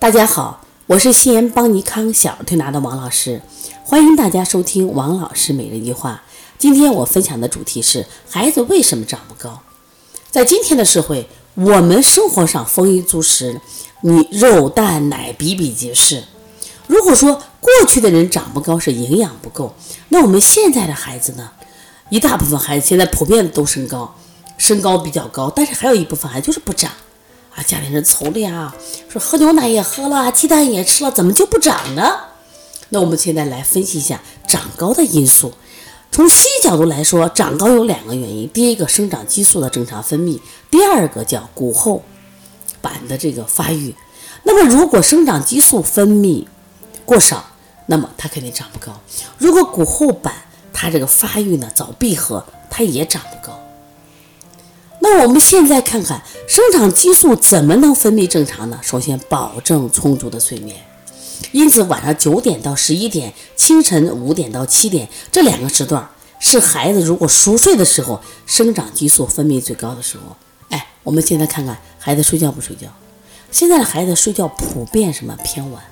大家好，我是西安邦尼康小儿推拿的王老师，欢迎大家收听王老师每日一句话。今天我分享的主题是孩子为什么长不高？在今天的社会，我们生活上丰衣足食，你肉蛋奶比比皆是。如果说过去的人长不高是营养不够，那我们现在的孩子呢？一大部分孩子现在普遍都身高，身高比较高，但是还有一部分孩子就是不长。家里人愁的呀，说喝牛奶也喝了，鸡蛋也吃了，怎么就不长呢？那我们现在来分析一下长高的因素。从西医角度来说，长高有两个原因：第一个，生长激素的正常分泌；第二个叫骨后板的这个发育。那么，如果生长激素分泌过少，那么它肯定长不高；如果骨后板它这个发育呢早闭合，它也长不高。那我们现在看看生长激素怎么能分泌正常呢？首先保证充足的睡眠，因此晚上九点到十一点，清晨五点到七点这两个时段是孩子如果熟睡的时候，生长激素分泌最高的时候。哎，我们现在看看孩子睡觉不睡觉？现在的孩子睡觉普遍什么偏晚，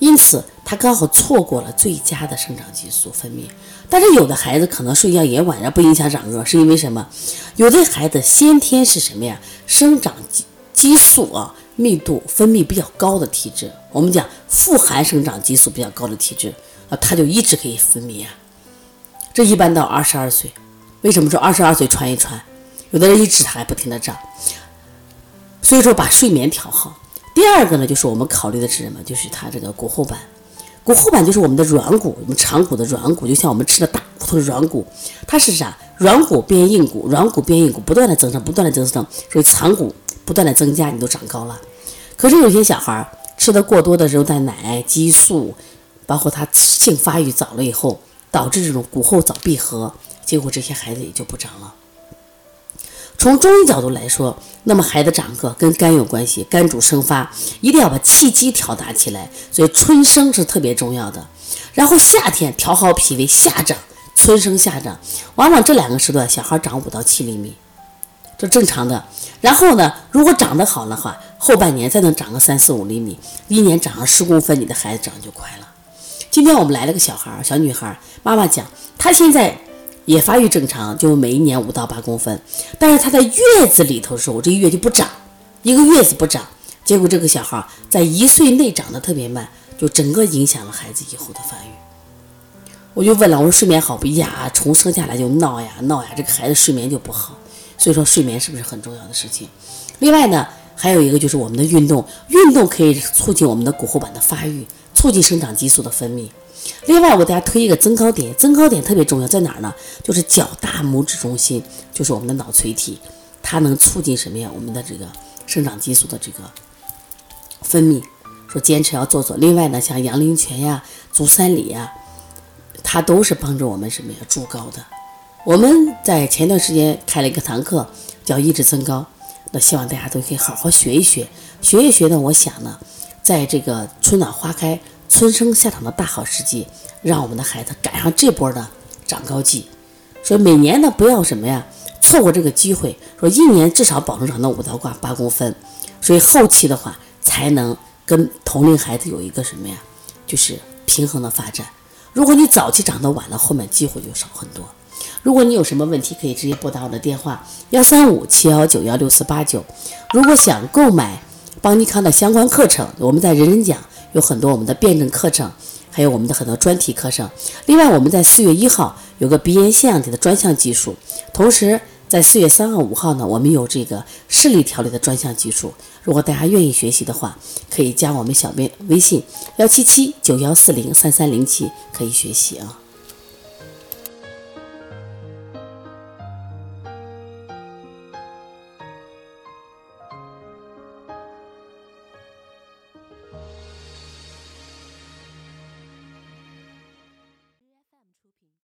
因此。他刚好错过了最佳的生长激素分泌，但是有的孩子可能睡觉也晚，上不影响长个，是因为什么？有的孩子先天是什么呀？生长激激素啊密度分泌比较高的体质，我们讲富含生长激素比较高的体质啊，他就一直可以分泌啊。这一般到二十二岁，为什么说二十二岁传一传？有的人一直还不停的长，所以说把睡眠调好。第二个呢，就是我们考虑的是什么？就是他这个骨后板。骨后板就是我们的软骨，我们长骨的软骨，就像我们吃的大骨头的软骨，它是啥？软骨变硬骨，软骨变硬骨，不断的增生，不断的增生，所以长骨不断的增加，你都长高了。可是有些小孩吃的过多的肉蛋奶、激素，包括他性发育早了以后，导致这种骨后早闭合，结果这些孩子也就不长了。从中医角度来说，那么孩子长个跟肝有关系，肝主生发，一定要把气机调达起来，所以春生是特别重要的。然后夏天调好脾胃，夏长，春生夏长，往往这两个时段小孩长五到七厘米，这正常的。然后呢，如果长得好的话，后半年再能长个三四五厘米，一年长上十公分，你的孩子长得就快了。今天我们来了个小孩，小女孩，妈妈讲，她现在。也发育正常，就每一年五到八公分，但是他在月子里头的时候，这一月就不长，一个月子不长，结果这个小孩在一岁内长得特别慢，就整个影响了孩子以后的发育。我就问了，我说睡眠好不呀？从生下来就闹呀闹呀，这个孩子睡眠就不好，所以说睡眠是不是很重要的事情？另外呢，还有一个就是我们的运动，运动可以促进我们的骨后板的发育，促进生长激素的分泌。另外，我给大家推一个增高点，增高点特别重要，在哪儿呢？就是脚大拇指中心，就是我们的脑垂体，它能促进什么呀？我们的这个生长激素的这个分泌。说坚持要做做。另外呢，像阳陵泉呀、足三里呀，它都是帮助我们什么呀？助高的。我们在前段时间开了一个堂课，叫抑制增高，那希望大家都可以好好学一学，学一学呢。我想呢，在这个春暖花开。春生夏长的大好时机，让我们的孩子赶上这波的长高季。所以每年呢，不要什么呀，错过这个机会。说一年至少保证长到五到八公分，所以后期的话才能跟同龄孩子有一个什么呀，就是平衡的发展。如果你早期长得晚了，后面机会就少很多。如果你有什么问题，可以直接拨打我的电话幺三五七幺九幺六四八九。如果想购买邦尼康的相关课程，我们在人人讲。有很多我们的辩证课程，还有我们的很多专题课程。另外，我们在四月一号有个鼻炎腺样体的专项技术，同时在四月三号、五号呢，我们有这个视力调理的专项技术。如果大家愿意学习的话，可以加我们小编微信幺七七九幺四零三三零七，可以学习啊。